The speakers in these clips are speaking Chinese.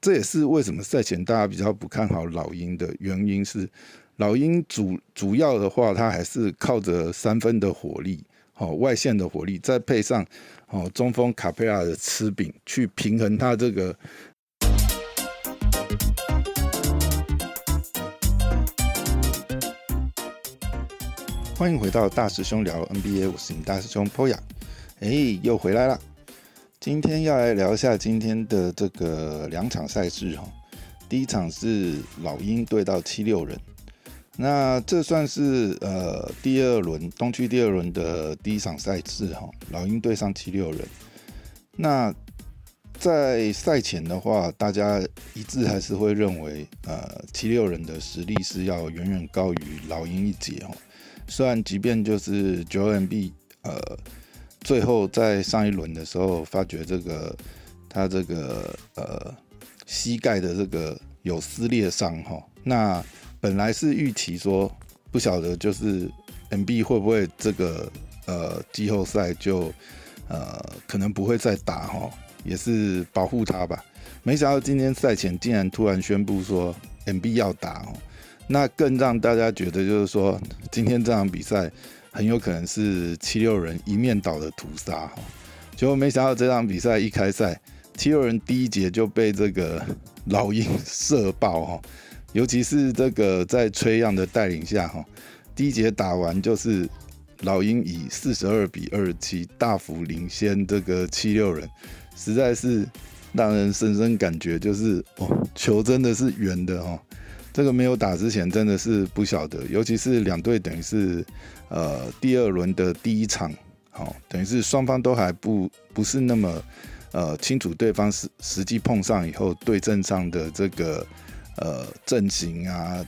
这也是为什么赛前大家比较不看好老鹰的原因是，老鹰主主要的话，它还是靠着三分的火力，哦，外线的火力，再配上哦中锋卡佩拉的吃饼，去平衡它这个。欢迎回到大师兄聊 NBA，我是你大师兄 Poya，哎，又回来了。今天要来聊一下今天的这个两场赛事哈。第一场是老鹰对到七六人，那这算是呃第二轮东区第二轮的第一场赛事哈。老鹰对上七六人，那在赛前的话，大家一致还是会认为呃七六人的实力是要远远高于老鹰一截哦。虽然即便就是九 MB 呃。最后在上一轮的时候，发觉这个他这个呃膝盖的这个有撕裂伤哈。那本来是预期说不晓得就是 M B 会不会这个呃季后赛就呃可能不会再打哈，也是保护他吧。没想到今天赛前竟然突然宣布说 M B 要打哦，那更让大家觉得就是说今天这场比赛。很有可能是七六人一面倒的屠杀哈，结果没想到这场比赛一开赛，七六人第一节就被这个老鹰射爆哈，尤其是这个在崔样的带领下哈，第一节打完就是老鹰以四十二比二十七大幅领先这个七六人，实在是让人深深感觉就是哦，球真的是圆的哈。这个没有打之前真的是不晓得，尤其是两队等于是，呃，第二轮的第一场，好，等于是双方都还不不是那么，呃，清楚对方实实际碰上以后对阵上的这个，呃，阵型啊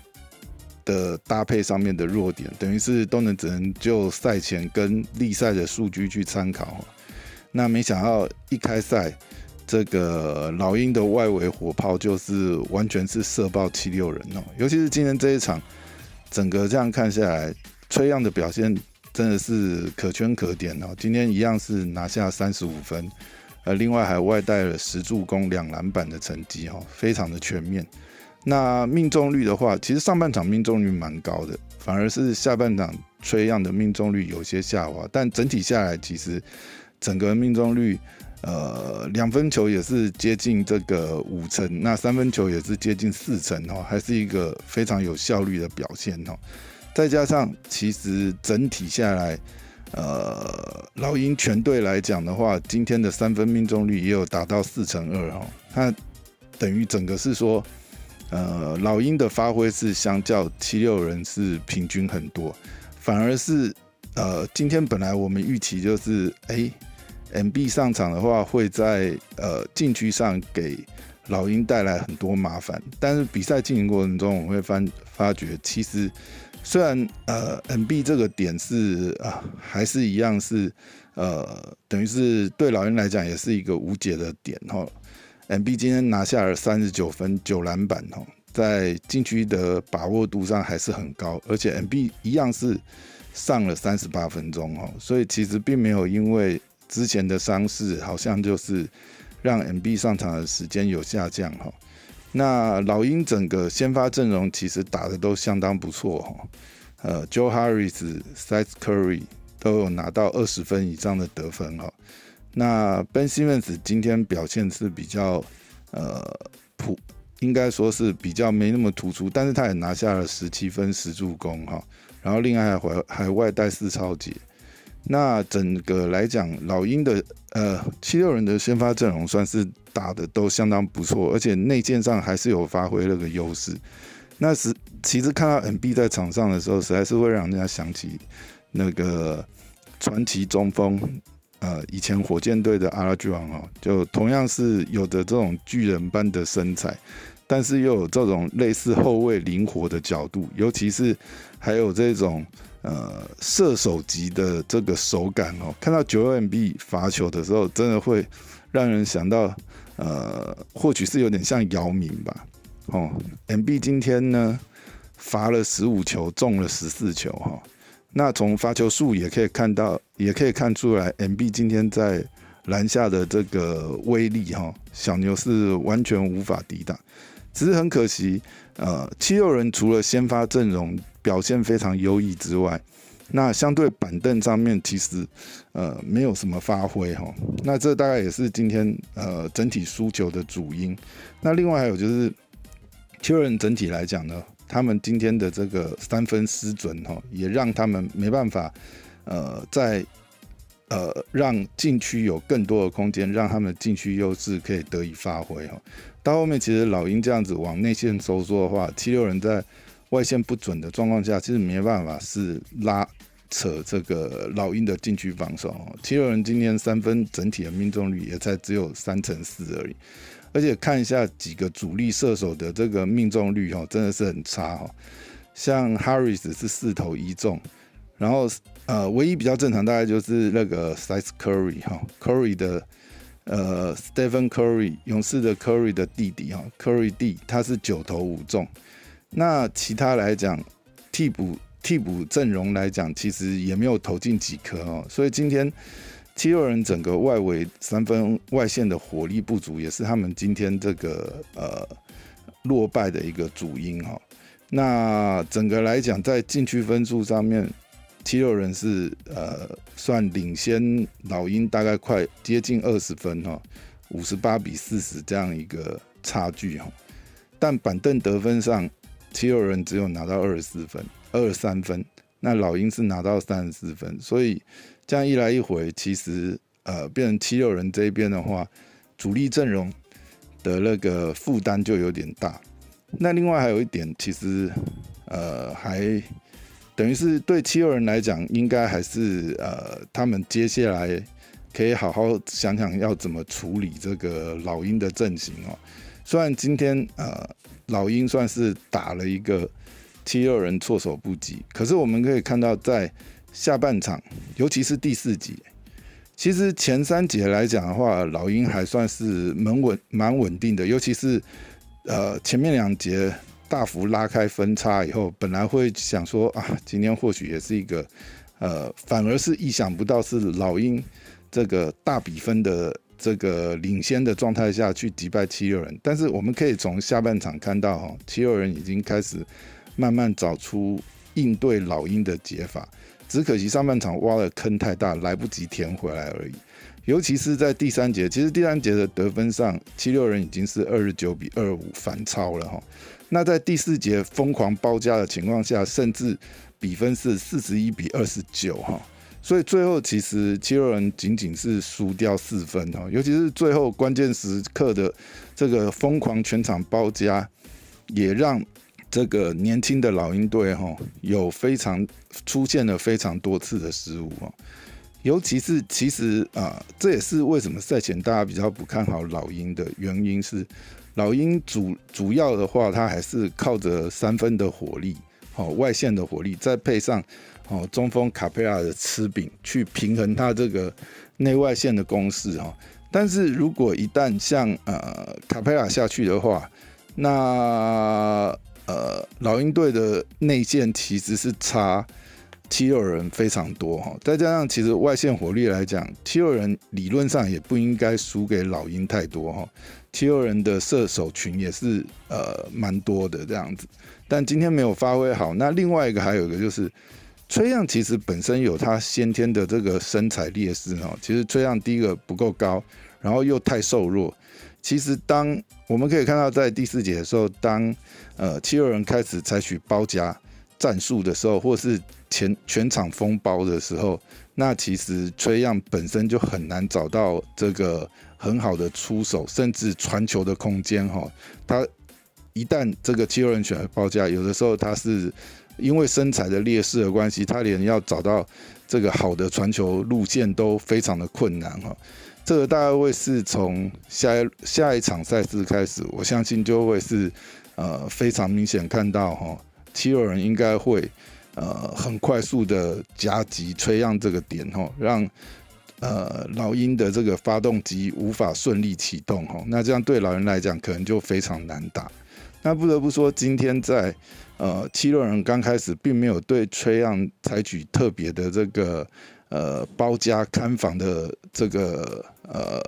的搭配上面的弱点，等于是都能只能就赛前跟例赛的数据去参考，那没想到一开赛。这个老鹰的外围火炮就是完全是射爆七六人哦，尤其是今天这一场，整个这样看下来，崔样的表现真的是可圈可点哦。今天一样是拿下三十五分，呃，另外还外带了十助攻、两篮板的成绩哈，非常的全面。那命中率的话，其实上半场命中率蛮高的，反而是下半场崔样的命中率有些下滑，但整体下来其实整个命中率。呃，两分球也是接近这个五成，那三分球也是接近四成哦，还是一个非常有效率的表现哦。再加上其实整体下来，呃，老鹰全队来讲的话，今天的三分命中率也有达到四成二哈，那等于整个是说，呃，老鹰的发挥是相较七六人是平均很多，反而是呃，今天本来我们预期就是哎。M B 上场的话，会在呃禁区上给老鹰带来很多麻烦。但是比赛进行过程中，我会发发觉，其实虽然呃 M B 这个点是啊，还是一样是呃，等于是对老鹰来讲也是一个无解的点哈。M B 今天拿下了三十九分九篮板哈，在禁区的把握度上还是很高，而且 M B 一样是上了三十八分钟哈，所以其实并没有因为之前的伤势好像就是让 M B 上场的时间有下降哈。那老鹰整个先发阵容其实打的都相当不错哈。呃，Joe Harris、Seth Curry 都有拿到二十分以上的得分哈。那 Ben Simmons 今天表现是比较呃普，应该说是比较没那么突出，但是他也拿下了十七分十助攻哈。然后另外还还外带四超级。那整个来讲，老鹰的呃七六人的先发阵容算是打的都相当不错，而且内线上还是有发挥那个优势。那是其实看到 N B 在场上的时候，实在是会让人家想起那个传奇中锋，呃，以前火箭队的阿拉巨王哦，就同样是有着这种巨人般的身材，但是又有这种类似后卫灵活的角度，尤其是还有这种。呃，射手级的这个手感哦，看到九 M B 罚球的时候，真的会让人想到，呃，或许是有点像姚明吧。哦，M B 今天呢罚了十五球，中了十四球哈。那从罚球数也可以看到，也可以看出来，M B 今天在篮下的这个威力哈，小牛是完全无法抵挡。只是很可惜，呃，七六人除了先发阵容表现非常优异之外，那相对板凳上面其实呃没有什么发挥哈。那这大概也是今天呃整体输球的主因。那另外还有就是七六人整体来讲呢，他们今天的这个三分失准哈，也让他们没办法呃在。呃，让禁区有更多的空间，让他们禁区优势可以得以发挥哈。到后面其实老鹰这样子往内线收缩的话，七六人在外线不准的状况下，其实没办法是拉扯这个老鹰的禁区防守。七六人今天三分整体的命中率也才只有三成四而已，而且看一下几个主力射手的这个命中率哈，真的是很差哈。像 Harris 是四投一中。然后，呃，唯一比较正常大概就是那个 Size Curry 哈，Curry 的呃 Stephen Curry 勇士的 Curry 的弟弟哈，Curry 弟他是九投五中。那其他来讲，替补替补阵容来讲，其实也没有投进几颗哦。所以今天七六人整个外围三分外线的火力不足，也是他们今天这个呃落败的一个主因哈。那整个来讲，在禁区分数上面。七六人是呃算领先老鹰大概快接近二十分哈，五十八比四十这样一个差距哈，但板凳得分上七六人只有拿到二十四分，二十三分，那老鹰是拿到三十四分，所以这样一来一回，其实呃变成七六人这边的话，主力阵容的那个负担就有点大。那另外还有一点，其实呃还。等于是对七六人来讲，应该还是呃，他们接下来可以好好想想要怎么处理这个老鹰的阵型哦。虽然今天呃老鹰算是打了一个七六人措手不及，可是我们可以看到在下半场，尤其是第四节，其实前三节来讲的话，老鹰还算是蛮稳蛮稳定的，尤其是呃前面两节。大幅拉开分差以后，本来会想说啊，今天或许也是一个，呃，反而是意想不到是老鹰这个大比分的这个领先的状态下去击败七六人。但是我们可以从下半场看到，哈，七六人已经开始慢慢找出应对老鹰的解法，只可惜上半场挖的坑太大，来不及填回来而已。尤其是在第三节，其实第三节的得分上，七六人已经是二十九比二五反超了，哈。那在第四节疯狂包夹的情况下，甚至比分是四十一比二十九哈，所以最后其实七六人仅仅是输掉四分哈，尤其是最后关键时刻的这个疯狂全场包夹，也让这个年轻的老鹰队哈有非常出现了非常多次的失误哈，尤其是其实啊，这也是为什么赛前大家比较不看好老鹰的原因是。老鹰主主要的话，它还是靠着三分的火力，哦，外线的火力，再配上哦中锋卡佩拉的吃饼，去平衡它这个内外线的攻势哈。但是如果一旦像呃卡佩拉下去的话，那呃老鹰队的内线其实是差七六人非常多哈。再加上其实外线火力来讲，七六人理论上也不应该输给老鹰太多哈。七六人的射手群也是呃蛮多的这样子，但今天没有发挥好。那另外一个还有一个就是，崔样其实本身有他先天的这个身材劣势哦。其实崔样第一个不够高，然后又太瘦弱。其实当我们可以看到在第四节的时候，当呃七六人开始采取包夹战术的时候，或是全全场封包的时候，那其实崔样本身就很难找到这个。很好的出手，甚至传球的空间哈。他一旦这个七六人选报价，有的时候他是因为身材的劣势的关系，他连要找到这个好的传球路线都非常的困难哈。这个大概会是从下下一场赛事开始，我相信就会是呃非常明显看到哈，七六人应该会呃很快速的夹击吹让这个点哈，让。呃，老鹰的这个发动机无法顺利启动哈，那这样对老人来讲可能就非常难打。那不得不说，今天在呃七六人刚开始并没有对崔样采取特别的这个呃包夹看防的这个呃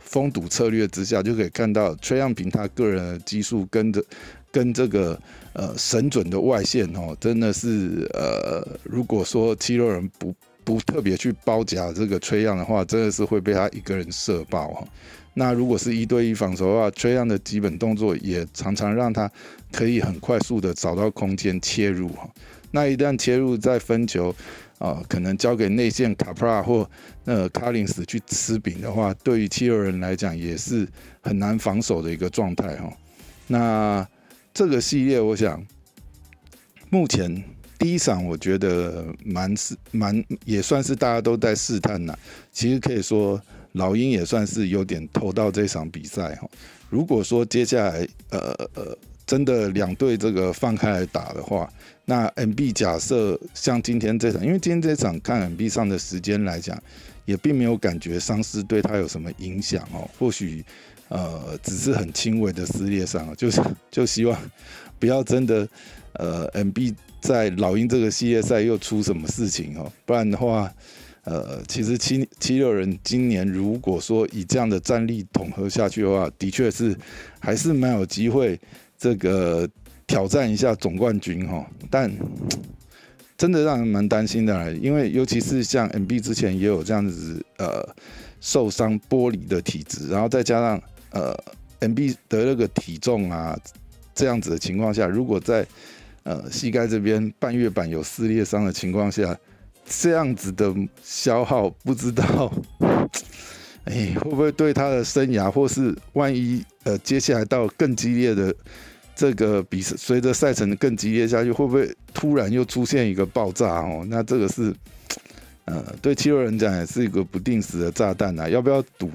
封堵策略之下，就可以看到崔样平他个人的技术跟着跟这个呃神准的外线哦，真的是呃，如果说七六人不不特别去包夹这个崔样的话，真的是会被他一个人射爆哈。那如果是一对一防守的话，崔样的基本动作也常常让他可以很快速的找到空间切入哈。那一旦切入再分球。啊，可能交给内线卡普拉或那卡林斯去吃饼的话，对于七六人来讲也是很难防守的一个状态哈。那这个系列，我想目前第一场我觉得蛮是蛮也算是大家都在试探呐。其实可以说老鹰也算是有点投到这场比赛哈。如果说接下来呃呃真的两队这个放开来打的话。那 M B 假设像今天这场，因为今天这场看 M B 上的时间来讲，也并没有感觉伤势对他有什么影响哦。或许呃只是很轻微的撕裂伤，就是就希望不要真的呃 M B 在老鹰这个系列赛又出什么事情哦。不然的话，呃其实七七六人今年如果说以这样的战力统合下去的话，的确是还是蛮有机会这个。挑战一下总冠军哈，但真的让人蛮担心的，因为尤其是像 M B 之前也有这样子呃受伤剥离的体质，然后再加上呃 M B 的那个体重啊这样子的情况下，如果在呃膝盖这边半月板有撕裂伤的情况下，这样子的消耗不知道 哎会不会对他的生涯，或是万一呃接下来到更激烈的。这个比随着赛程更激烈下去，会不会突然又出现一个爆炸哦？那这个是，呃，对七六人讲也是一个不定时的炸弹啊！要不要赌？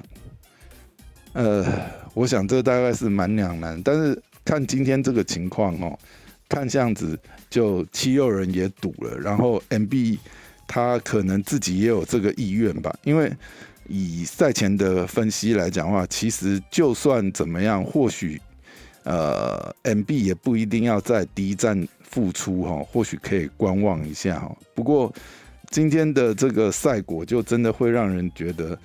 呃，我想这大概是蛮两难。但是看今天这个情况哦，看样子就七六人也赌了，然后 M B 他可能自己也有这个意愿吧。因为以赛前的分析来讲的话，其实就算怎么样，或许。呃，M B 也不一定要在第一站复出哈，或许可以观望一下哈。不过今天的这个赛果就真的会让人觉得，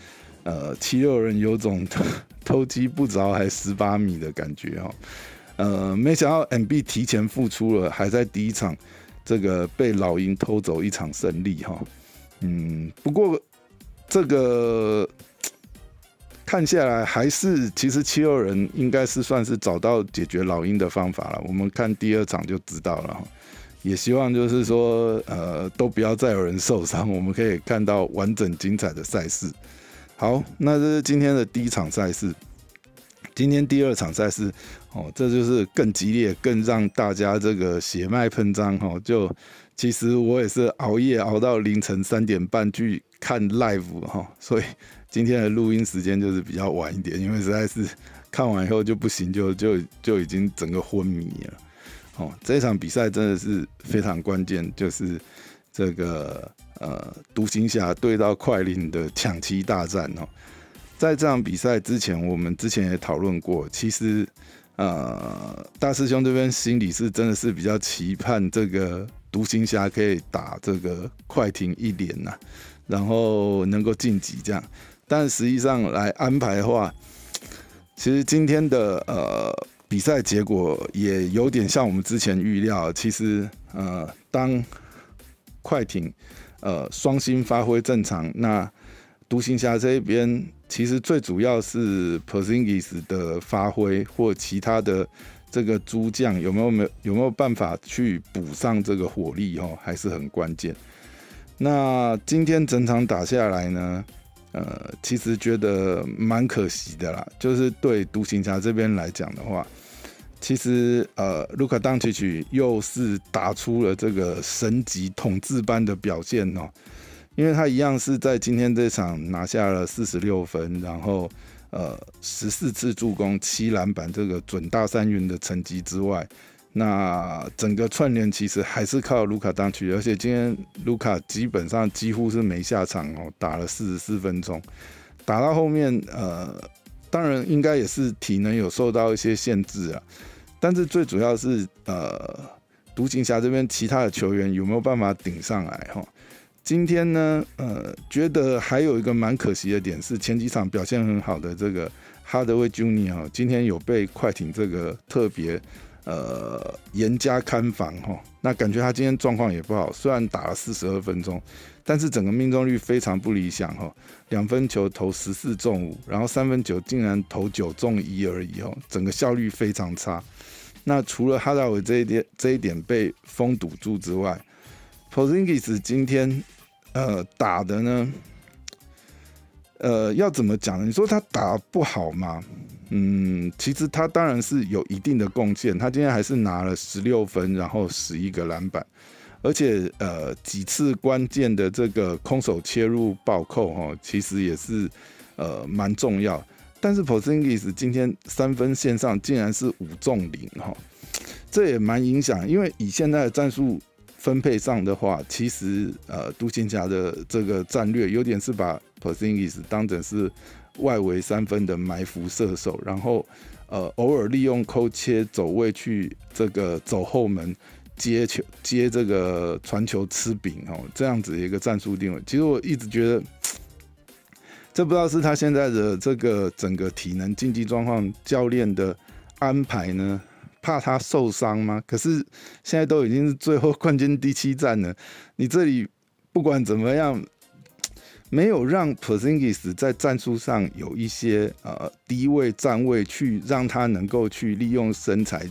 呃，七六人有种 偷鸡不着还十八米的感觉哦。呃，没想到 M B 提前复出了，还在第一场这个被老鹰偷走一场胜利哈。嗯，不过这个。看下来，还是其实七六人应该是算是找到解决老鹰的方法了。我们看第二场就知道了。也希望就是说，呃，都不要再有人受伤，我们可以看到完整精彩的赛事。好，那这是今天的第一场赛事。今天第二场赛事，哦，这就是更激烈、更让大家这个血脉喷张哈。就其实我也是熬夜熬到凌晨三点半去看 live 哈，所以。今天的录音时间就是比较晚一点，因为实在是看完以后就不行，就就就已经整个昏迷了。哦，这场比赛真的是非常关键，就是这个呃独行侠对到快灵的抢七大战哦。在这场比赛之前，我们之前也讨论过，其实呃大师兄这边心里是真的是比较期盼这个独行侠可以打这个快艇一连呐，然后能够晋级这样。但实际上来安排的话，其实今天的呃比赛结果也有点像我们之前预料。其实呃，当快艇呃双星发挥正常，那独行侠这边其实最主要是 p e r s i n g i s 的发挥或其他的这个诸将有没有没有有没有办法去补上这个火力哦，还是很关键。那今天整场打下来呢？呃，其实觉得蛮可惜的啦。就是对独行侠这边来讲的话，其实呃，卢卡当奇奇又是打出了这个神级统治般的表现哦。因为他一样是在今天这场拿下了四十六分，然后呃十四次助攻、七篮板这个准大三元的成绩之外。那整个串联其实还是靠卢卡当去，而且今天卢卡基本上几乎是没下场哦，打了四十四分钟，打到后面呃，当然应该也是体能有受到一些限制啊，但是最主要是呃，独行侠这边其他的球员有没有办法顶上来哈？今天呢，呃，觉得还有一个蛮可惜的点是，前几场表现很好的这个哈德威 Junior 今天有被快艇这个特别呃严加看防哈。那感觉他今天状况也不好，虽然打了四十二分钟，但是整个命中率非常不理想哈。两分球投十四中五，然后三分球竟然投九中一而已哦，整个效率非常差。那除了哈达韦这一点这一点被封堵住之外 p o z i n g i s 今天呃打的呢，呃要怎么讲呢？你说他打不好吗？嗯，其实他当然是有一定的贡献，他今天还是拿了十六分，然后十一个篮板，而且呃几次关键的这个空手切入暴扣哈，其实也是呃蛮重要。但是 Posingis 今天三分线上竟然是五中零哈，这也蛮影响，因为以现在的战术分配上的话，其实呃独行侠的这个战略有点是把 Posingis 当成是外围三分的埋伏射手，然后呃偶尔利用扣切走位去这个走后门接球接这个传球吃饼哦，这样子一个战术定位。其实我一直觉得。这不知道是他现在的这个整个体能竞技状况，教练的安排呢？怕他受伤吗？可是现在都已经是最后冠军第七站了，你这里不管怎么样，没有让 Porzingis 在战术上有一些呃低位站位去让他能够去利用身材，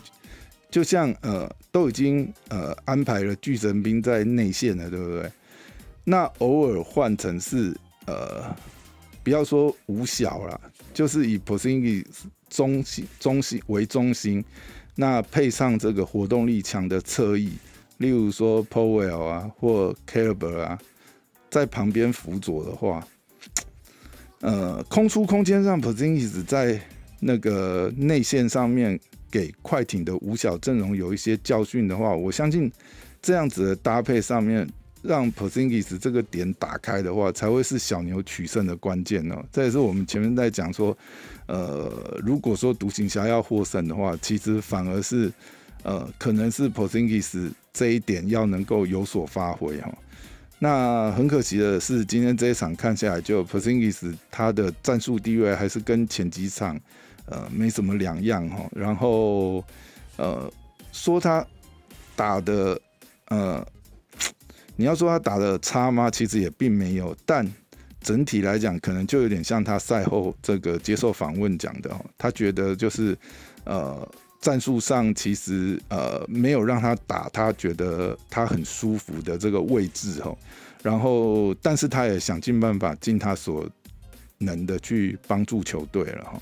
就像呃都已经呃安排了巨神兵在内线了，对不对？那偶尔换成是呃。不要说五小了，就是以 posingis 中心中心为中心，那配上这个活动力强的侧翼，例如说 Powell 啊或 c a l b e r 啊，在旁边辅佐的话，呃，空出空间让 p o s i n g i 在那个内线上面给快艇的五小阵容有一些教训的话，我相信这样子的搭配上面。让 Posingis 这个点打开的话，才会是小牛取胜的关键哦。这也是我们前面在讲说，呃，如果说独行侠要获胜的话，其实反而是呃，可能是 Posingis 这一点要能够有所发挥哈。那很可惜的是，今天这一场看下来，就 Posingis 他的战术地位还是跟前几场呃没什么两样哈。然后呃，说他打的呃。你要说他打的差吗？其实也并没有，但整体来讲，可能就有点像他赛后这个接受访问讲的，他觉得就是呃战术上其实呃没有让他打他觉得他很舒服的这个位置哦，然后但是他也想尽办法尽他所能的去帮助球队了哈，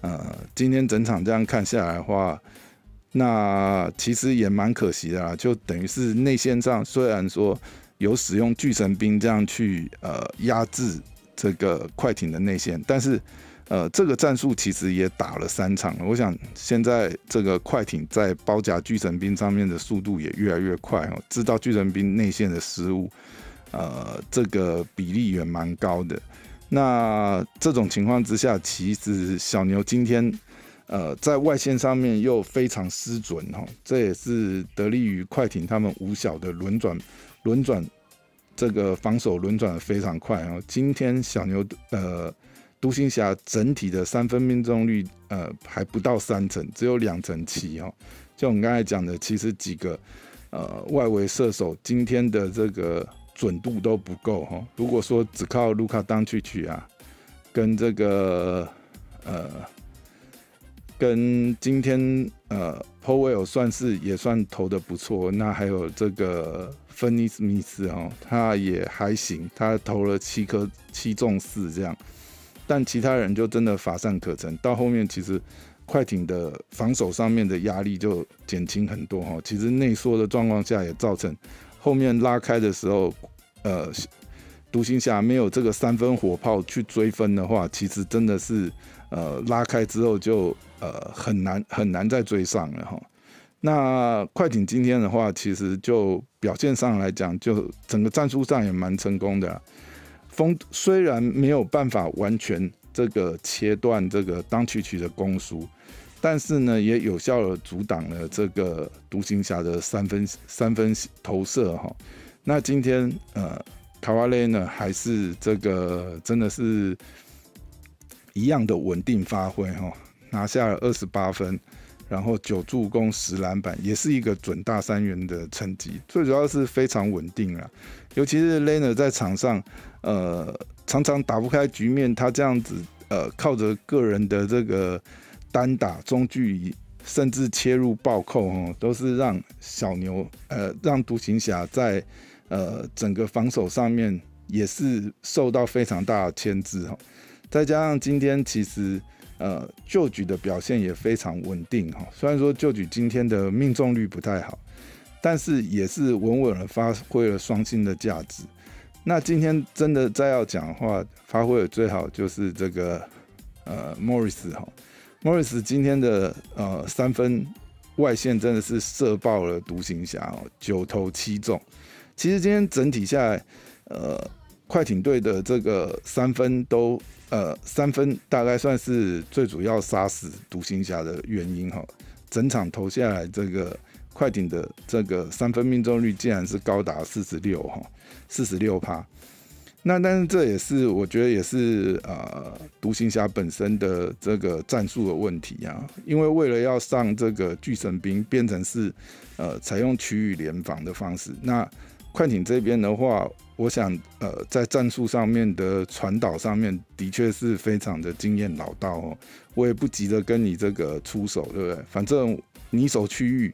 呃，今天整场这样看下来的话。那其实也蛮可惜的啦，就等于是内线上虽然说有使用巨神兵这样去呃压制这个快艇的内线，但是呃这个战术其实也打了三场了。我想现在这个快艇在包夹巨神兵上面的速度也越来越快哦，知道巨神兵内线的失误，呃这个比例也蛮高的。那这种情况之下，其实小牛今天。呃，在外线上面又非常失准哈，这也是得力于快艇他们五小的轮转，轮转这个防守轮转的非常快哦。今天小牛呃独行侠整体的三分命中率呃还不到三成，只有两成七哈。就我们刚才讲的，其实几个呃外围射手今天的这个准度都不够哈。如果说只靠卢卡当去取啊，跟这个呃。跟今天呃，Powell 算是也算投的不错，那还有这个芬尼斯密斯哦，他也还行，他投了七颗七中四这样，但其他人就真的乏善可陈。到后面其实快艇的防守上面的压力就减轻很多哈，其实内缩的状况下也造成后面拉开的时候，呃，独行侠没有这个三分火炮去追分的话，其实真的是呃拉开之后就。呃，很难很难再追上了哈。那快艇今天的话，其实就表现上来讲，就整个战术上也蛮成功的。风虽然没有办法完全这个切断这个当曲曲的攻速，但是呢，也有效的阻挡了这个独行侠的三分三分投射哈。那今天呃，卡瓦雷呢还是这个真的是一样的稳定发挥哈，拿下了二十八分，然后九助攻十篮板，也是一个准大三元的成绩。最主要是非常稳定啊，尤其是 Lena 在场上，呃，常常打不开局面，他这样子呃靠着个人的这个单打中距离。甚至切入暴扣哦，都是让小牛呃让独行侠在呃整个防守上面也是受到非常大的牵制哈。再加上今天其实呃旧举的表现也非常稳定哈。虽然说旧举今天的命中率不太好，但是也是稳稳的发挥了双星的价值。那今天真的再要讲的话，发挥的最好就是这个呃莫里斯哈。莫里斯今天的呃三分外线真的是射爆了独行侠哦，九投七中。其实今天整体下来，呃，快艇队的这个三分都呃三分大概算是最主要杀死独行侠的原因哈。整场投下来，这个快艇的这个三分命中率竟然是高达四十六哈，四十六趴。那但是这也是我觉得也是呃独行侠本身的这个战术的问题啊，因为为了要上这个巨神兵，变成是呃采用区域联防的方式。那快艇这边的话，我想呃在战术上面的传导上面的确是非常的经验老道哦。我也不急着跟你这个出手，对不对？反正你守区域，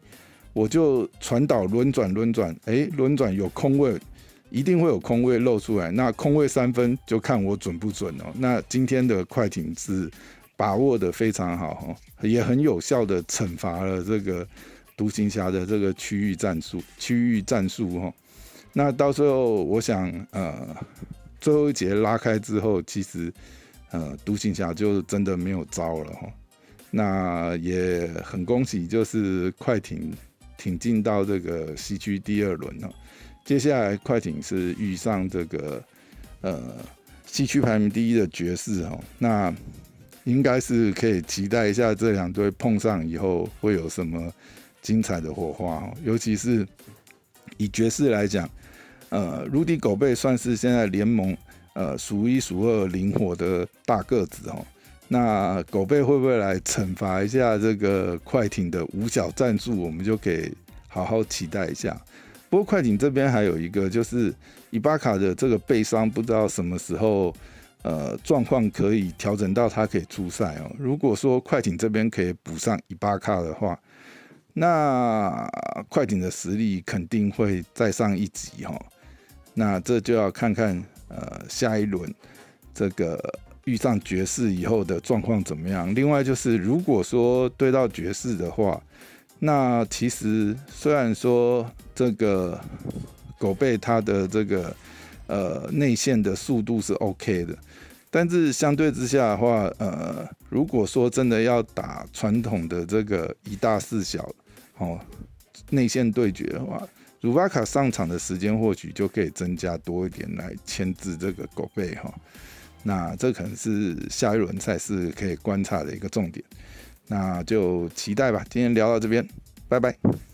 我就传导轮转轮转，哎，轮转有空位。一定会有空位露出来，那空位三分就看我准不准哦。那今天的快艇是把握的非常好哈，也很有效的惩罚了这个独行侠的这个区域战术，区域战术哈。那到最后我想，呃，最后一节拉开之后，其实呃独行侠就真的没有招了哈。那也很恭喜，就是快艇挺进到这个西区第二轮了。接下来快艇是遇上这个呃西区排名第一的爵士哦，那应该是可以期待一下这两队碰上以后会有什么精彩的火花哦。尤其是以爵士来讲，呃，卢迪狗贝算是现在联盟呃数一数二灵活的大个子哦。那狗贝会不会来惩罚一下这个快艇的五小赞助？我们就可以好好期待一下。不过快艇这边还有一个，就是伊巴卡的这个背伤，不知道什么时候呃状况可以调整到他可以出赛哦。如果说快艇这边可以补上伊巴卡的话，那快艇的实力肯定会再上一级哈。那这就要看看呃下一轮这个遇上爵士以后的状况怎么样。另外就是如果说对到爵士的话，那其实虽然说这个狗贝它的这个呃内线的速度是 OK 的，但是相对之下的话，呃，如果说真的要打传统的这个一大四小哦内线对决的话，鲁巴卡上场的时间或许就可以增加多一点来牵制这个狗贝哈。那这可能是下一轮赛事可以观察的一个重点。那就期待吧。今天聊到这边，拜拜。